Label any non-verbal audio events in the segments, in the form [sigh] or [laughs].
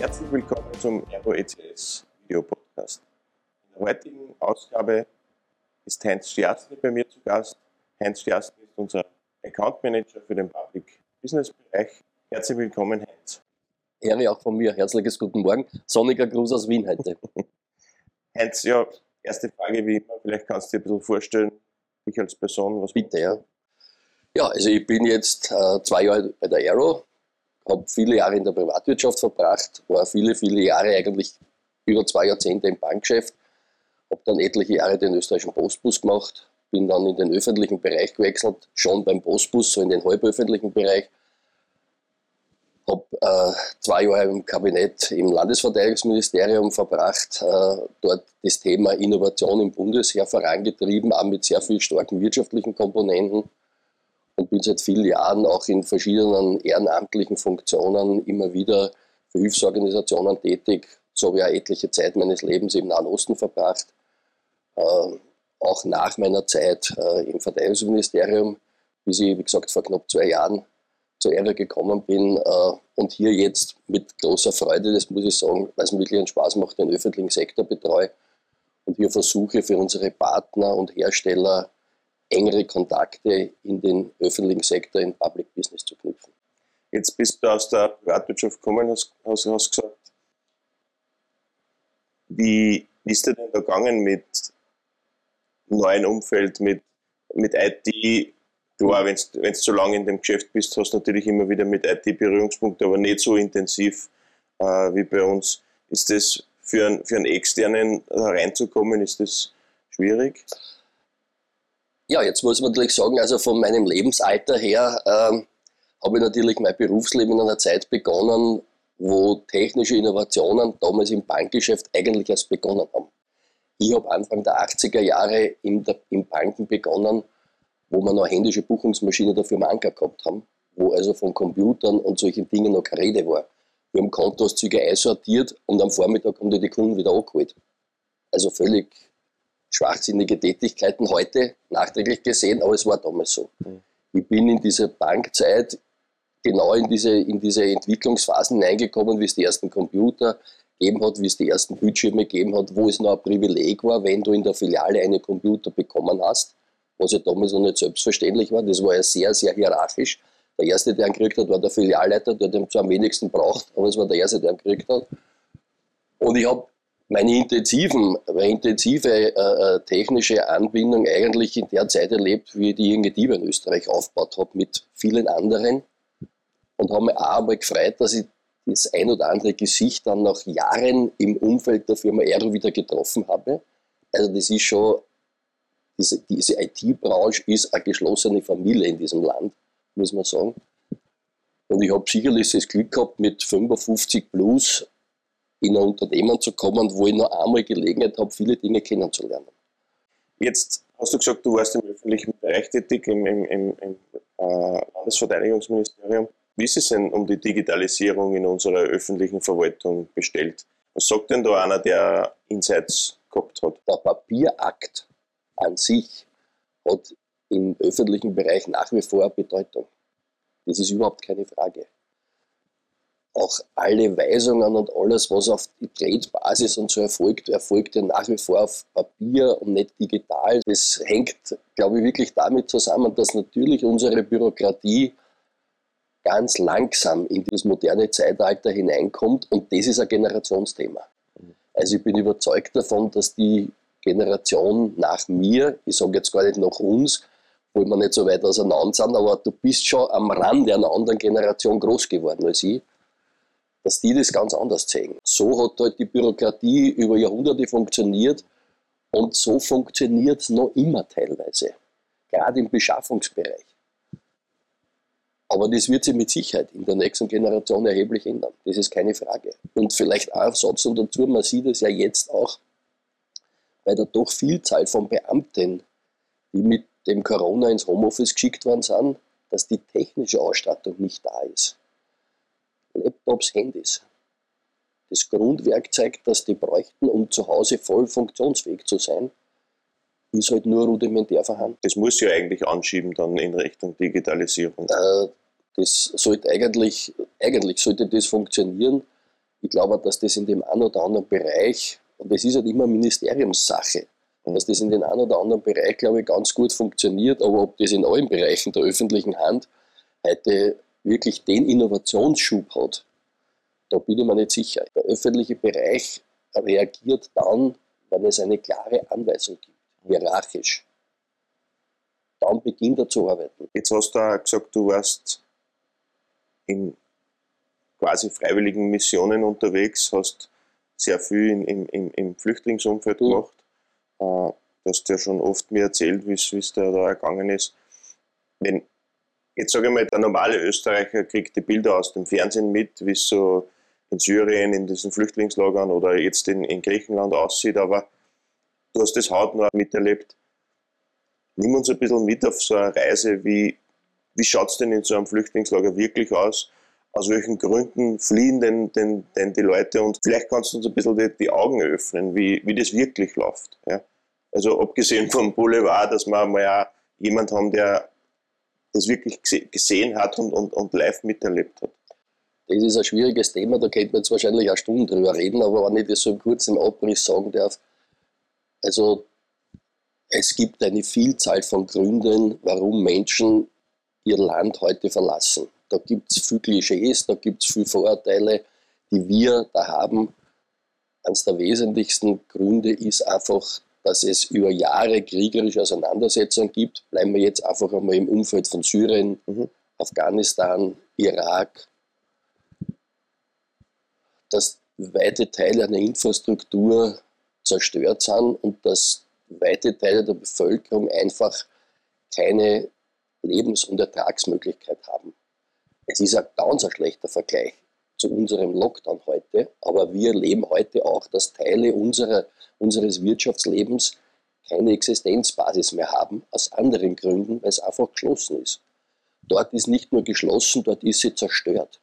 Herzlich willkommen zum Aero ECS Video Podcast. In der heutigen Ausgabe ist Heinz Stiastny bei mir zu Gast. Heinz Stiastny ist unser Account Manager für den Public Business Bereich. Herzlich willkommen, Heinz. Ehre auch von mir. Herzliches Guten Morgen. Sonniger Gruß aus Wien heute. [laughs] Heinz, ja, erste Frage wie immer. Vielleicht kannst du dir ein bisschen vorstellen, dich als Person, was Bitte, ja. Ja, also ich bin jetzt äh, zwei Jahre bei der Aero, habe viele Jahre in der Privatwirtschaft verbracht, war viele, viele Jahre eigentlich über zwei Jahrzehnte im Bankgeschäft, habe dann etliche Jahre den österreichischen Postbus gemacht, bin dann in den öffentlichen Bereich gewechselt, schon beim Postbus, so in den halböffentlichen Bereich, habe äh, zwei Jahre im Kabinett im Landesverteidigungsministerium verbracht, äh, dort das Thema Innovation im Bundesheer vorangetrieben, auch mit sehr vielen starken wirtschaftlichen Komponenten und bin seit vielen Jahren auch in verschiedenen ehrenamtlichen Funktionen immer wieder für Hilfsorganisationen tätig. So habe auch etliche Zeit meines Lebens im Nahen Osten verbracht. Äh, auch nach meiner Zeit äh, im Verteidigungsministerium, bis ich, wie gesagt, vor knapp zwei Jahren zur Ehre gekommen bin äh, und hier jetzt mit großer Freude, das muss ich sagen, weil es mir wirklich einen Spaß macht, den öffentlichen Sektor betreue und hier versuche für unsere Partner und Hersteller engere Kontakte in den öffentlichen Sektor, in Public Business zu knüpfen. Jetzt bist du aus der Privatwirtschaft gekommen, hast, hast gesagt. Wie ist dir denn da gegangen mit neuen Umfeld, mit, mit IT? Klar, wenn du so lange in dem Geschäft bist, hast du natürlich immer wieder mit IT Berührungspunkte, aber nicht so intensiv äh, wie bei uns. Ist das für, einen, für einen Externen reinzukommen, ist das schwierig? Ja, jetzt muss man natürlich sagen, also von meinem Lebensalter her ähm, habe ich natürlich mein Berufsleben in einer Zeit begonnen, wo technische Innovationen damals im Bankgeschäft eigentlich erst begonnen haben. Ich habe Anfang der 80er Jahre in der, im Banken begonnen, wo wir noch händische Buchungsmaschine der Firma Anker gehabt haben, wo also von Computern und solchen Dingen noch keine Rede war. Wir haben Kontoauszüge einsortiert und am Vormittag haben die, die Kunden wieder angeholt. Also völlig schwachsinnige Tätigkeiten heute nachträglich gesehen, aber es war damals so. Mhm. Ich bin in diese Bankzeit genau in diese, in diese Entwicklungsphasen hineingekommen, wie es die ersten Computer gegeben hat, wie es die ersten Bildschirme gegeben hat, wo es noch ein Privileg war, wenn du in der Filiale einen Computer bekommen hast, was ja damals noch nicht selbstverständlich war. Das war ja sehr, sehr hierarchisch. Der erste, der ihn gekriegt hat, war der Filialleiter, der den zwar am wenigsten braucht, aber es war der erste, der ihn gekriegt hat. Und ich habe meine intensiven, meine intensive äh, äh, technische Anbindung eigentlich in der Zeit erlebt, wie ich die Junge Diebe in Österreich aufgebaut habe mit vielen anderen und habe mich auch einmal gefreut, dass ich das ein oder andere Gesicht dann nach Jahren im Umfeld der Firma Aero wieder getroffen habe. Also das ist schon, diese, diese IT-Branche ist eine geschlossene Familie in diesem Land, muss man sagen. Und ich habe sicherlich das Glück gehabt, mit 55 plus in ein Unternehmen zu kommen, wo ich noch einmal Gelegenheit habe, viele Dinge kennenzulernen. Jetzt hast du gesagt, du warst im öffentlichen Bereich tätig, im, im, im, im äh, Landesverteidigungsministerium. Wie ist es denn um die Digitalisierung in unserer öffentlichen Verwaltung bestellt? Was sagt denn da einer, der Insights gehabt hat? Der Papierakt an sich hat im öffentlichen Bereich nach wie vor Bedeutung. Das ist überhaupt keine Frage auch alle Weisungen und alles, was auf die Trade-Basis und so erfolgt, erfolgt ja nach wie vor auf Papier und nicht digital. Das hängt, glaube ich, wirklich damit zusammen, dass natürlich unsere Bürokratie ganz langsam in dieses moderne Zeitalter hineinkommt und das ist ein Generationsthema. Also ich bin überzeugt davon, dass die Generation nach mir, ich sage jetzt gar nicht nach uns, wo wir nicht so weit auseinander sind, aber du bist schon am Rand einer anderen Generation groß geworden als ich dass die das ganz anders sehen. So hat halt die Bürokratie über Jahrhunderte funktioniert und so funktioniert es noch immer teilweise, gerade im Beschaffungsbereich. Aber das wird sich mit Sicherheit in der nächsten Generation erheblich ändern. Das ist keine Frage. Und vielleicht auch Satz dazu, man sieht es ja jetzt auch bei der doch Vielzahl von Beamten, die mit dem Corona ins Homeoffice geschickt worden sind, dass die technische Ausstattung nicht da ist. Laptops, Handys. Das Grundwerkzeug, das die bräuchten, um zu Hause voll funktionsfähig zu sein, ist halt nur rudimentär vorhanden. Das muss ja eigentlich anschieben dann in Richtung Digitalisierung. Äh, das sollte eigentlich, eigentlich sollte das funktionieren, ich glaube, dass das in dem einen oder anderen Bereich, und das ist halt immer Ministeriumssache, und dass das in den einen oder anderen Bereich, glaube ich, ganz gut funktioniert, aber ob das in allen Bereichen der öffentlichen Hand heute wirklich den Innovationsschub hat, da bin ich mir nicht sicher. Der öffentliche Bereich reagiert dann, wenn es eine klare Anweisung gibt, hierarchisch. Dann beginnt er zu arbeiten. Jetzt hast du auch gesagt, du warst in quasi freiwilligen Missionen unterwegs, hast sehr viel im, im, im Flüchtlingsumfeld mhm. gemacht. Äh, du hast ja schon oft mir erzählt, wie es da, da ergangen ist. Wenn, jetzt sage ich mal, der normale Österreicher kriegt die Bilder aus dem Fernsehen mit, wie es so in Syrien, in diesen Flüchtlingslagern oder jetzt in, in Griechenland aussieht, aber du hast das hautnah miterlebt. Nimm uns ein bisschen mit auf so eine Reise, wie, wie schaut es denn in so einem Flüchtlingslager wirklich aus? Aus welchen Gründen fliehen denn, denn, denn die Leute? Und vielleicht kannst du uns ein bisschen die, die Augen öffnen, wie, wie das wirklich läuft. Ja? Also abgesehen vom Boulevard, dass wir mal auch jemand haben, der das wirklich gesehen hat und, und, und live miterlebt hat. Das ist ein schwieriges Thema, da könnte man jetzt wahrscheinlich eine Stunde drüber reden, aber wenn ich das so kurz im Abriss sagen darf, also es gibt eine Vielzahl von Gründen, warum Menschen ihr Land heute verlassen. Da gibt es viele Klischees, da gibt es viele Vorurteile, die wir da haben. Eines der wesentlichsten Gründe ist einfach, dass es über Jahre kriegerische Auseinandersetzungen gibt. Bleiben wir jetzt einfach einmal im Umfeld von Syrien, mhm. Afghanistan, Irak, dass weite Teile einer Infrastruktur zerstört sind und dass weite Teile der Bevölkerung einfach keine Lebens- und Ertragsmöglichkeit haben. Es ist ein ganz ein schlechter Vergleich zu unserem Lockdown heute, aber wir erleben heute auch, dass Teile unserer, unseres Wirtschaftslebens keine Existenzbasis mehr haben, aus anderen Gründen, weil es einfach geschlossen ist. Dort ist nicht nur geschlossen, dort ist sie zerstört.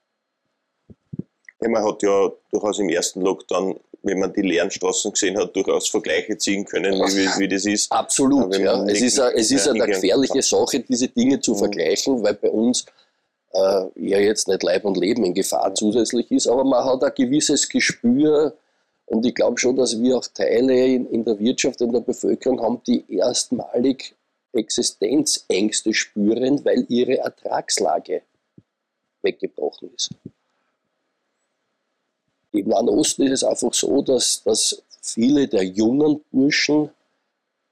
Ja, man hat ja durchaus im ersten Lockdown, wenn man die leeren Straßen gesehen hat, durchaus Vergleiche ziehen können, wie, wie das ist. Absolut, ja. Es ist, eine, es ist eine gefährliche Sache, diese Dinge zu mhm. vergleichen, weil bei uns ja jetzt nicht Leib und Leben in Gefahr zusätzlich ist, aber man hat ein gewisses Gespür und ich glaube schon, dass wir auch Teile in, in der Wirtschaft, in der Bevölkerung haben, die erstmalig Existenzängste spüren, weil ihre Ertragslage weggebrochen ist. Im Nahen Osten ist es einfach so, dass, dass viele der jungen Burschen,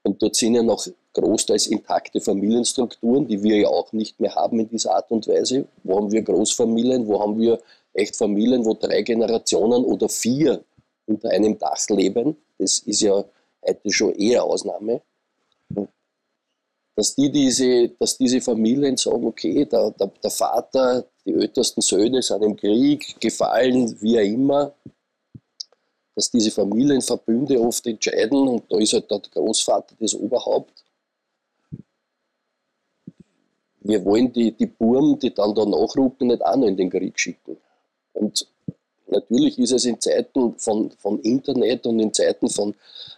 und dort sind ja noch großteils intakte Familienstrukturen, die wir ja auch nicht mehr haben in dieser Art und Weise. Wo haben wir Großfamilien, wo haben wir echt Familien, wo drei Generationen oder vier unter einem Dach leben. Das ist ja heute schon eher Ausnahme. Dass, die diese, dass diese Familien sagen, okay, der, der, der Vater, die ältesten Söhne sind im Krieg gefallen, wie auch immer, dass diese Familienverbünde oft entscheiden und da ist halt der Großvater das Oberhaupt. Wir wollen die, die Burm, die dann da nachrücken, nicht auch noch in den Krieg schicken. Und natürlich ist es in Zeiten von, von Internet und in Zeiten von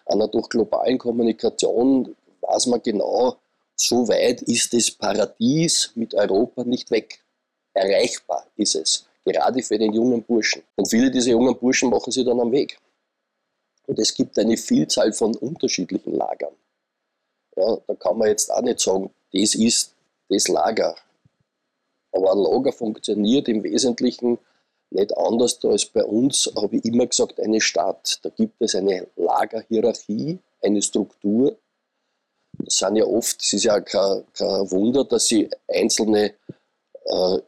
einer durch globalen Kommunikation, weiß man genau, so weit ist das Paradies mit Europa nicht weg erreichbar ist es, gerade für den jungen Burschen. Und viele dieser jungen Burschen machen sie dann am Weg. Und es gibt eine Vielzahl von unterschiedlichen Lagern. Ja, da kann man jetzt auch nicht sagen, das ist das Lager. Aber ein Lager funktioniert im Wesentlichen nicht anders als bei uns, habe ich immer gesagt, eine Stadt. Da gibt es eine Lagerhierarchie, eine Struktur. Das sind ja oft, es ist ja kein, kein Wunder, dass sie einzelne äh,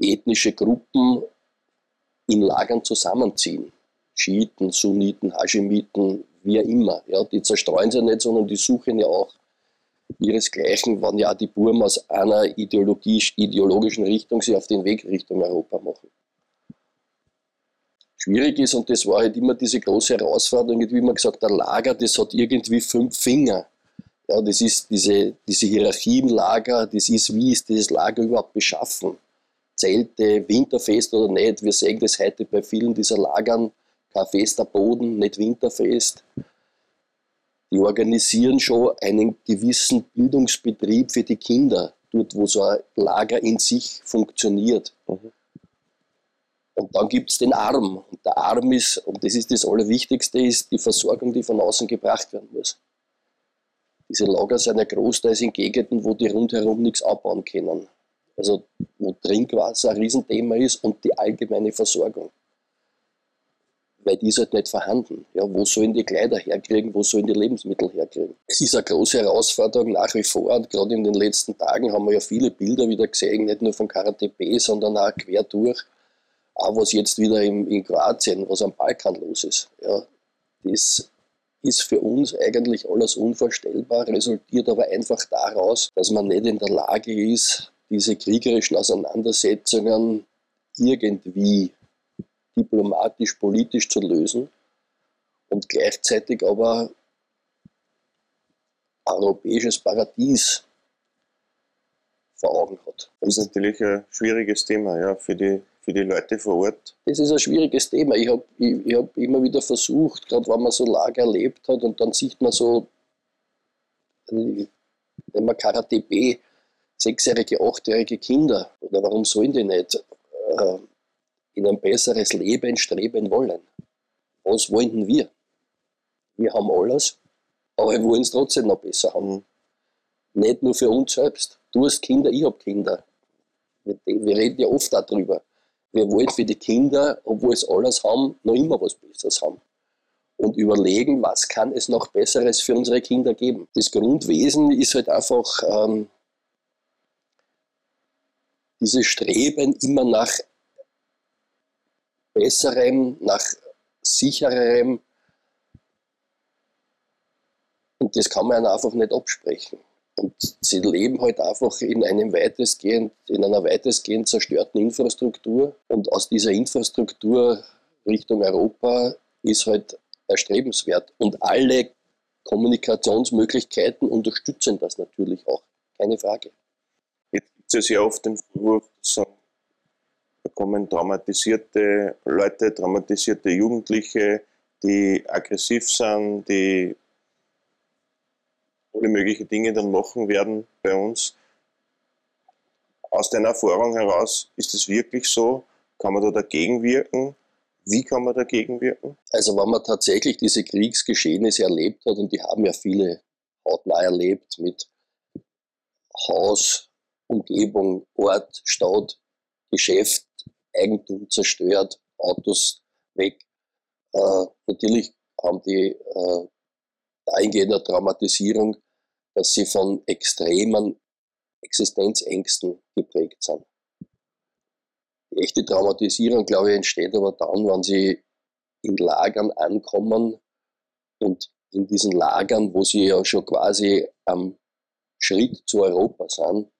ethnische Gruppen in Lagern zusammenziehen. Schiiten, Sunniten, Hashemiten, wie immer. Ja, die zerstreuen sich nicht, sondern die suchen ja auch ihresgleichen, wann ja die Burm aus einer ideologisch, ideologischen Richtung sich auf den Weg Richtung Europa machen. Schwierig ist, und das war halt immer diese große Herausforderung, wie man gesagt, ein Lager, das hat irgendwie fünf Finger. Ja, das ist diese, diese Hierarchie im Lager, das ist, wie ist dieses Lager überhaupt beschaffen? Zelte, winterfest oder nicht. Wir sehen das heute bei vielen dieser Lagern, kein fester Boden, nicht winterfest. Die organisieren schon einen gewissen Bildungsbetrieb für die Kinder, dort wo so ein Lager in sich funktioniert. Mhm. Und dann gibt es den Arm. Und der Arm ist, und das ist das Allerwichtigste, ist die Versorgung, die von außen gebracht werden muss. Diese Lager sind ja großteils in Gegenden, wo die rundherum nichts abbauen können. Also wo Trinkwasser ein Riesenthema ist und die allgemeine Versorgung. Weil die ist halt nicht vorhanden. Ja, wo sollen die Kleider herkriegen, wo sollen die Lebensmittel herkriegen? Es ist eine große Herausforderung nach wie vor und gerade in den letzten Tagen haben wir ja viele Bilder wieder gesehen, nicht nur von Karate B, sondern auch quer durch auch was jetzt wieder in, in Kroatien, was am Balkan los ist. Ja, das ist für uns eigentlich alles unvorstellbar, resultiert aber einfach daraus, dass man nicht in der Lage ist, diese kriegerischen Auseinandersetzungen irgendwie diplomatisch, politisch zu lösen und gleichzeitig aber europäisches Paradies vor Augen hat. Das ist natürlich ein schwieriges Thema ja, für die für die Leute vor Ort? Das ist ein schwieriges Thema. Ich habe ich, ich hab immer wieder versucht, gerade wenn man so Lager erlebt hat und dann sieht man so, wenn man Karate B, sechsjährige, achtjährige Kinder, oder warum sollen die nicht äh, in ein besseres Leben streben wollen? Was wollen wir? Wir haben alles, aber wir wollen es trotzdem noch besser haben. Nicht nur für uns selbst. Du hast Kinder, ich habe Kinder. Wir, reden ja oft darüber. Wir wollen für die Kinder, obwohl es alles haben, noch immer was Besseres haben. Und überlegen, was kann es noch Besseres für unsere Kinder geben. Das Grundwesen ist halt einfach ähm, dieses Streben immer nach Besserem, nach Sichererem. Und das kann man einfach nicht absprechen. Und sie leben halt einfach in, einem weitestgehend, in einer weitestgehend zerstörten Infrastruktur. Und aus dieser Infrastruktur Richtung Europa ist halt erstrebenswert. Und alle Kommunikationsmöglichkeiten unterstützen das natürlich auch. Keine Frage. Jetzt gibt es ja sehr oft den Vorwurf, da kommen traumatisierte Leute, traumatisierte Jugendliche, die aggressiv sind, die alle möglichen Dinge dann machen werden bei uns. Aus deiner Erfahrung heraus, ist es wirklich so? Kann man da dagegen wirken? Wie kann man dagegen wirken? Also wenn man tatsächlich diese Kriegsgeschehnisse erlebt hat, und die haben ja viele hautnah erlebt mit Haus, Umgebung, Ort, Stadt, Geschäft, Eigentum zerstört, Autos weg. Äh, natürlich haben die äh, eingehender Traumatisierung, dass sie von extremen Existenzängsten geprägt sind. Die echte Traumatisierung, glaube ich, entsteht aber dann, wenn sie in Lagern ankommen und in diesen Lagern, wo sie ja schon quasi am Schritt zu Europa sind,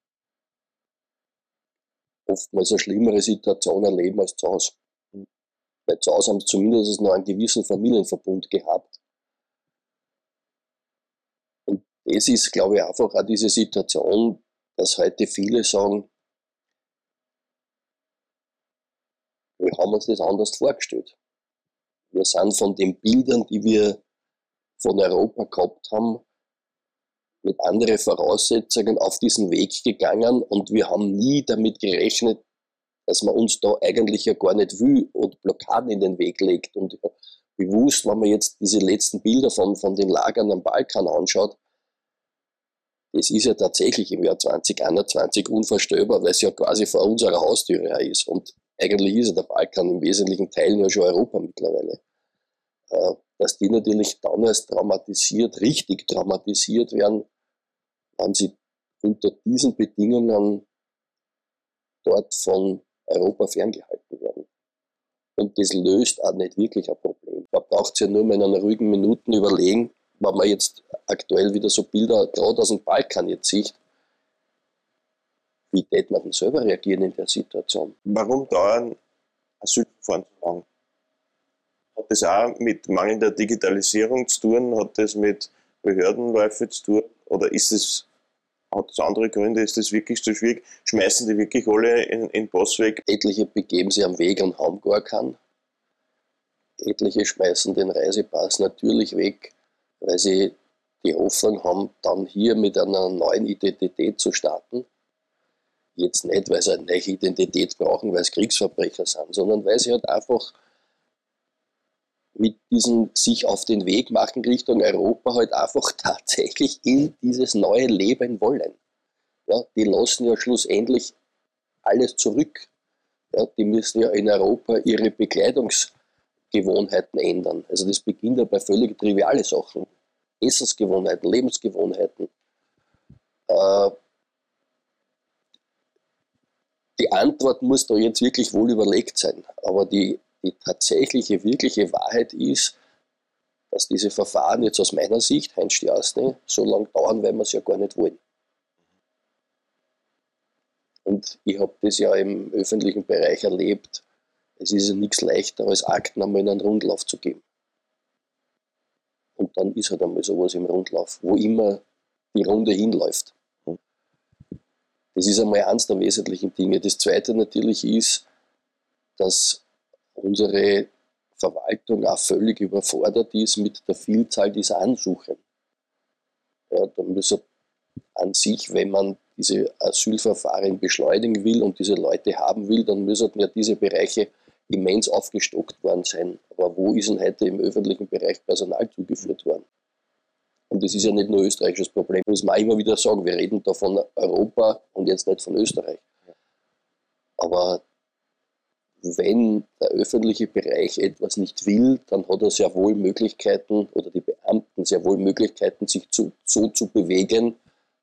oftmals eine schlimmere Situation erleben als zu Hause. Weil zu Hause haben sie zumindest noch einen gewissen Familienverbund gehabt das ist, glaube ich, einfach auch diese Situation, dass heute viele sagen, wir haben uns das anders vorgestellt. Wir sind von den Bildern, die wir von Europa gehabt haben, mit anderen Voraussetzungen auf diesen Weg gegangen und wir haben nie damit gerechnet, dass man uns da eigentlich ja gar nicht will und Blockaden in den Weg legt. Und bewusst, wenn man jetzt diese letzten Bilder von, von den Lagern am Balkan anschaut, das ist ja tatsächlich im Jahr 2021 unvorstellbar, weil es ja quasi vor unserer Haustüre ist. Und eigentlich ist ja der Balkan im wesentlichen Teilen ja schon Europa mittlerweile. Äh, dass die natürlich dann erst traumatisiert, richtig traumatisiert werden, wenn sie unter diesen Bedingungen dort von Europa ferngehalten werden. Und das löst auch nicht wirklich ein Problem. Man braucht ja nur mal in einer ruhigen Minute überlegen, wenn man jetzt aktuell wieder so Bilder gerade aus dem Balkan jetzt sieht, wie tät man denn selber reagieren in der Situation? Warum dauern Asylverfahren so lang? Hat das auch mit mangelnder Digitalisierung zu tun? Hat das mit Behördenläufe zu tun? Oder ist es, hat das andere Gründe? Ist das wirklich so schwierig? Schmeißen die wirklich alle in, in Pass weg? Etliche begeben sich am Weg und haben gar keinen. Etliche schmeißen den Reisepass natürlich weg weil sie die Hoffnung haben, dann hier mit einer neuen Identität zu starten. Jetzt nicht, weil sie eine neue Identität brauchen, weil sie Kriegsverbrecher sind, sondern weil sie halt einfach mit diesem sich auf den Weg machen Richtung Europa halt einfach [laughs] tatsächlich in dieses neue Leben wollen. Ja, die lassen ja schlussendlich alles zurück. Ja, die müssen ja in Europa ihre Bekleidungsgewohnheiten ändern. Also das beginnt ja bei völlig trivialen Sachen. Essensgewohnheiten, Lebensgewohnheiten. Äh, die Antwort muss da jetzt wirklich wohl überlegt sein. Aber die die tatsächliche, wirkliche Wahrheit ist, dass diese Verfahren jetzt aus meiner Sicht, Heinz Stiasne, so lange dauern, weil wir es ja gar nicht wollen. Und ich habe das ja im öffentlichen Bereich erlebt. Es ist ja nichts leichter, als Akten einmal in einen Rundlauf zu geben. Und dann ist halt einmal sowas im Rundlauf, wo immer die Runde hinläuft. Das ist einmal eines der wesentlichen Dinge. Das zweite natürlich ist, dass unsere Verwaltung auch völlig überfordert ist mit der Vielzahl dieser Ansuchen. Ja, da müssen an sich, wenn man diese Asylverfahren beschleunigen will und diese Leute haben will, dann müssen ja diese Bereiche immens aufgestockt worden sein. Aber wo ist denn heute im öffentlichen Bereich Personal zugeführt worden? Und das ist ja nicht nur österreichisches Problem, muss man immer wieder sagen. Wir reden da von Europa und jetzt nicht von Österreich. Aber wenn der öffentliche Bereich etwas nicht will, dann hat er sehr wohl Möglichkeiten oder die Beamten sehr wohl Möglichkeiten, sich zu, so zu bewegen,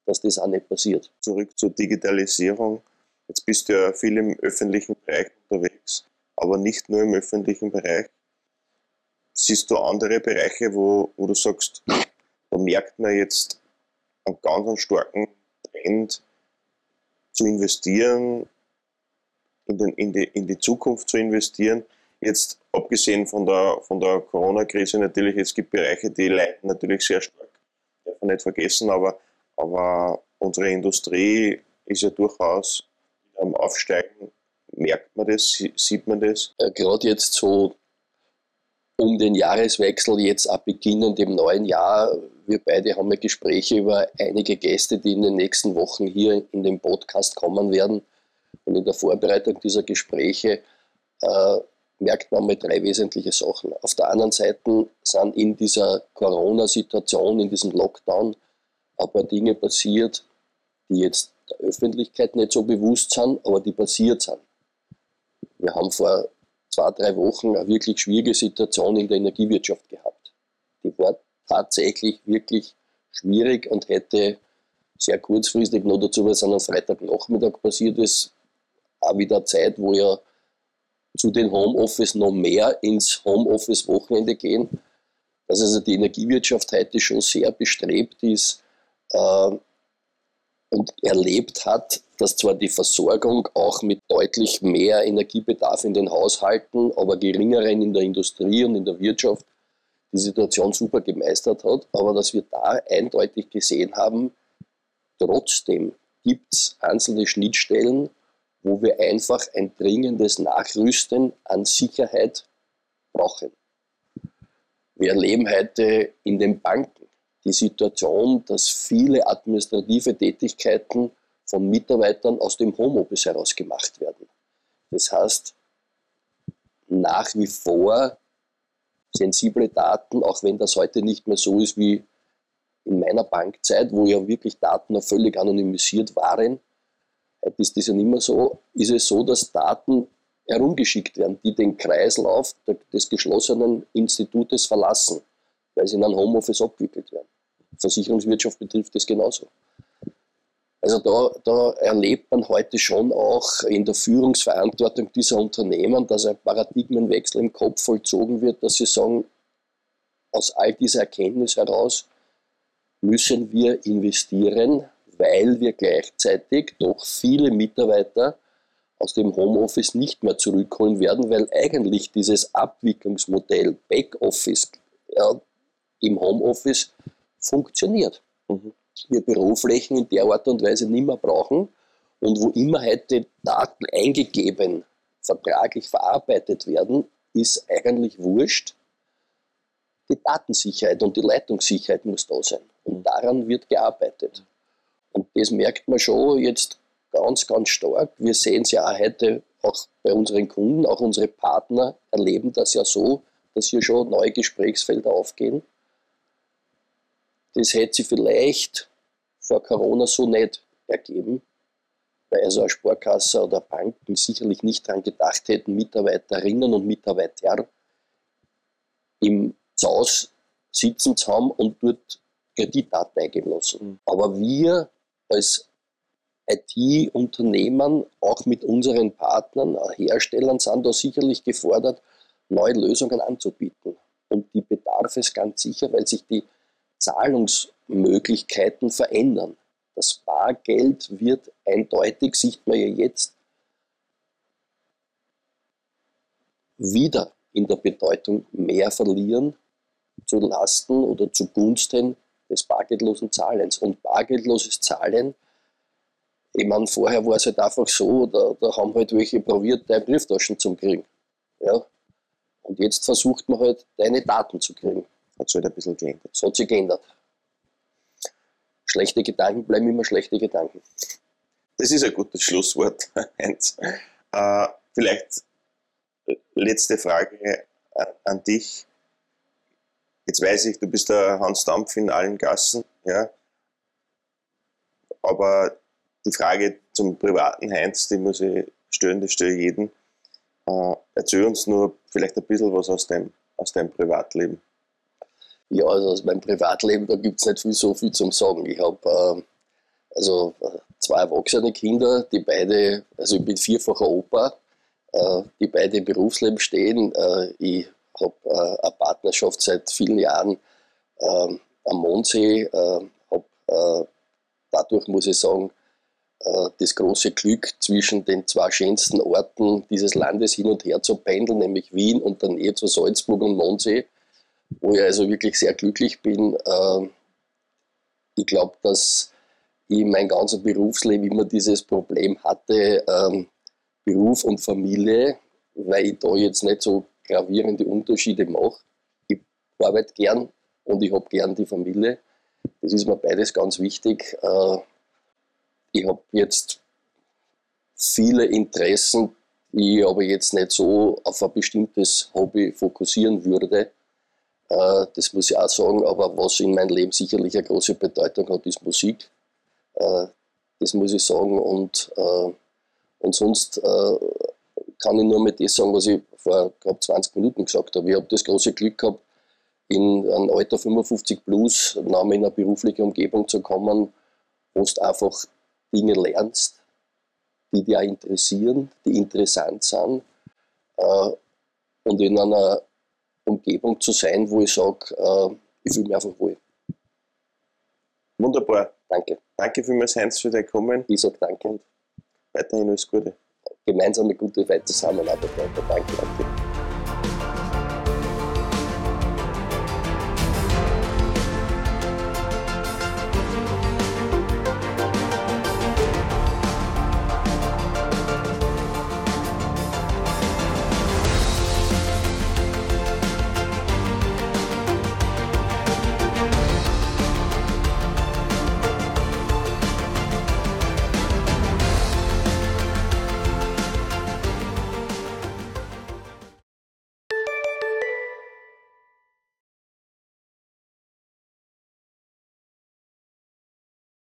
dass das auch nicht passiert. Zurück zur Digitalisierung. Jetzt bist du ja viel im öffentlichen Bereich unterwegs, aber nicht nur im öffentlichen Bereich. Siehst du andere Bereiche, wo, wo du sagst, da merkt man jetzt einen ganz starken Trend zu investieren, in, den, in, die, in die Zukunft zu investieren. Jetzt abgesehen von der, von der Corona-Krise natürlich, es gibt Bereiche, die leiden natürlich sehr stark. Darf man nicht vergessen, aber, aber unsere Industrie ist ja durchaus am Aufsteigen. Merkt man das? Sieht man das? Äh, Gerade jetzt so um den Jahreswechsel, jetzt ab beginnend im neuen Jahr, wir beide haben ja Gespräche über einige Gäste, die in den nächsten Wochen hier in den Podcast kommen werden. Und in der Vorbereitung dieser Gespräche äh, merkt man mal drei wesentliche Sachen. Auf der anderen Seite sind in dieser Corona-Situation, in diesem Lockdown, ein paar Dinge passiert, die jetzt der Öffentlichkeit nicht so bewusst sind, aber die passiert sind. Wir haben vor zwei, drei Wochen eine wirklich schwierige Situation in der Energiewirtschaft gehabt. Die war tatsächlich wirklich schwierig und hätte sehr kurzfristig noch dazu, was an einem Freitagnachmittag passiert ist, auch wieder Zeit, wo ja zu den Homeoffice noch mehr ins Homeoffice-Wochenende gehen. Dass also die Energiewirtschaft heute schon sehr bestrebt ist äh, und erlebt hat, dass zwar die Versorgung auch mit deutlich mehr Energiebedarf in den Haushalten, aber geringeren in der Industrie und in der Wirtschaft die Situation super gemeistert hat, aber dass wir da eindeutig gesehen haben, trotzdem gibt es einzelne Schnittstellen, wo wir einfach ein dringendes Nachrüsten an Sicherheit brauchen. Wir erleben heute in den Banken die Situation, dass viele administrative Tätigkeiten von Mitarbeitern aus dem Homeoffice heraus gemacht werden. Das heißt, nach wie vor sensible Daten, auch wenn das heute nicht mehr so ist wie in meiner Bankzeit, wo ja wirklich Daten noch völlig anonymisiert waren, Heute ist das ja nicht mehr so, ist es so, dass Daten herumgeschickt werden, die den Kreislauf des geschlossenen Institutes verlassen, weil sie in einem Homeoffice abgewickelt werden. Versicherungswirtschaft betrifft das genauso. Also da, da, erlebt man heute schon auch in der Führungsverantwortung dieser Unternehmen, dass ein Paradigmenwechsel im Kopf vollzogen wird, dass sie sagen, aus all dieser Erkenntnis heraus müssen wir investieren, weil wir gleichzeitig doch viele Mitarbeiter aus dem Homeoffice nicht mehr zurückholen werden, weil eigentlich dieses Abwicklungsmodell Backoffice ja, im Homeoffice funktioniert. Mhm. Wir Büroflächen in der Art und Weise nicht mehr brauchen und wo immer heute Daten eingegeben, vertraglich verarbeitet werden, ist eigentlich wurscht. Die Datensicherheit und die Leitungssicherheit muss da sein. Und daran wird gearbeitet. Und das merkt man schon jetzt ganz, ganz stark. Wir sehen es ja auch heute auch bei unseren Kunden, auch unsere Partner erleben das ja so, dass hier schon neue Gesprächsfelder aufgehen. Das hätte sich vielleicht vor Corona so nicht ergeben, weil also eine Sparkasse oder Banken sicherlich nicht daran gedacht hätten, Mitarbeiterinnen und Mitarbeiter im Zaus sitzen zu haben und dort Kreditdaten eingeben lassen. Mhm. Aber wir als IT-Unternehmen, auch mit unseren Partnern, Herstellern, sind da sicherlich gefordert, neue Lösungen anzubieten. Und die bedarf es ganz sicher, weil sich die Zahlungsmöglichkeiten verändern. Das Bargeld wird eindeutig, sieht man ja jetzt, wieder in der Bedeutung mehr verlieren zu Lasten oder zugunsten des bargeldlosen Zahlens. Und bargeldloses Zahlen, ich meine, vorher war es halt einfach so, da, da haben halt welche probiert, deine Brieftaschen zu kriegen. Ja? Und jetzt versucht man halt, deine Daten zu kriegen. Hat sich halt ein bisschen geändert. Das hat sich geändert. Schlechte Gedanken bleiben immer schlechte Gedanken. Das ist ein gutes Schlusswort, [laughs] Heinz. Äh, vielleicht letzte Frage an dich. Jetzt weiß ich, du bist der Hans Dampf in allen Gassen, ja. Aber die Frage zum privaten Heinz, die muss ich stellen, die stelle jeden. Äh, erzähl uns nur vielleicht ein bisschen was aus deinem, aus deinem Privatleben. Ja, also aus meinem Privatleben, da gibt es nicht viel, so viel zum Sagen. Ich habe äh, also zwei erwachsene Kinder, die beide, also ich bin vierfacher Opa, äh, die beide im Berufsleben stehen. Äh, ich habe äh, eine Partnerschaft seit vielen Jahren ähm, am Mondsee, äh, habe äh, dadurch, muss ich sagen, das große Glück, zwischen den zwei schönsten Orten dieses Landes hin und her zu pendeln, nämlich Wien und dann eher zu Salzburg und Mondsee, wo ich also wirklich sehr glücklich bin. Ähm, ich glaube, dass ich mein ganzes Berufsleben immer dieses Problem hatte, ähm, Beruf und Familie, weil ich da jetzt nicht so gravierende Unterschiede mache. Ich arbeite gern und ich habe gern die Familie. Das ist mir beides ganz wichtig. Äh, ich habe jetzt viele Interessen, die ich aber jetzt nicht so auf ein bestimmtes Hobby fokussieren würde. Äh, das muss ich auch sagen, aber was in meinem Leben sicherlich eine große Bedeutung hat, ist Musik. Äh, das muss ich sagen. Und, und sonst kann ich nur mit das sagen, was ich vor gerade 20 Minuten gesagt habe. Ich habe das große Glück gehabt, in ein Alter 55 plus in eine berufliche Umgebung zu kommen, wo du einfach Dinge lernst, die dich auch interessieren, die interessant sind äh, und in einer Umgebung zu sein, wo ich sage, äh, ich fühle mich einfach wohl. Wunderbar. Danke. Danke vielmals, Heinz, für dein Kommen. Ich sage danke und weiterhin alles Gute gemeinsame gute Welt Zusammenarbeit. Danke, danke.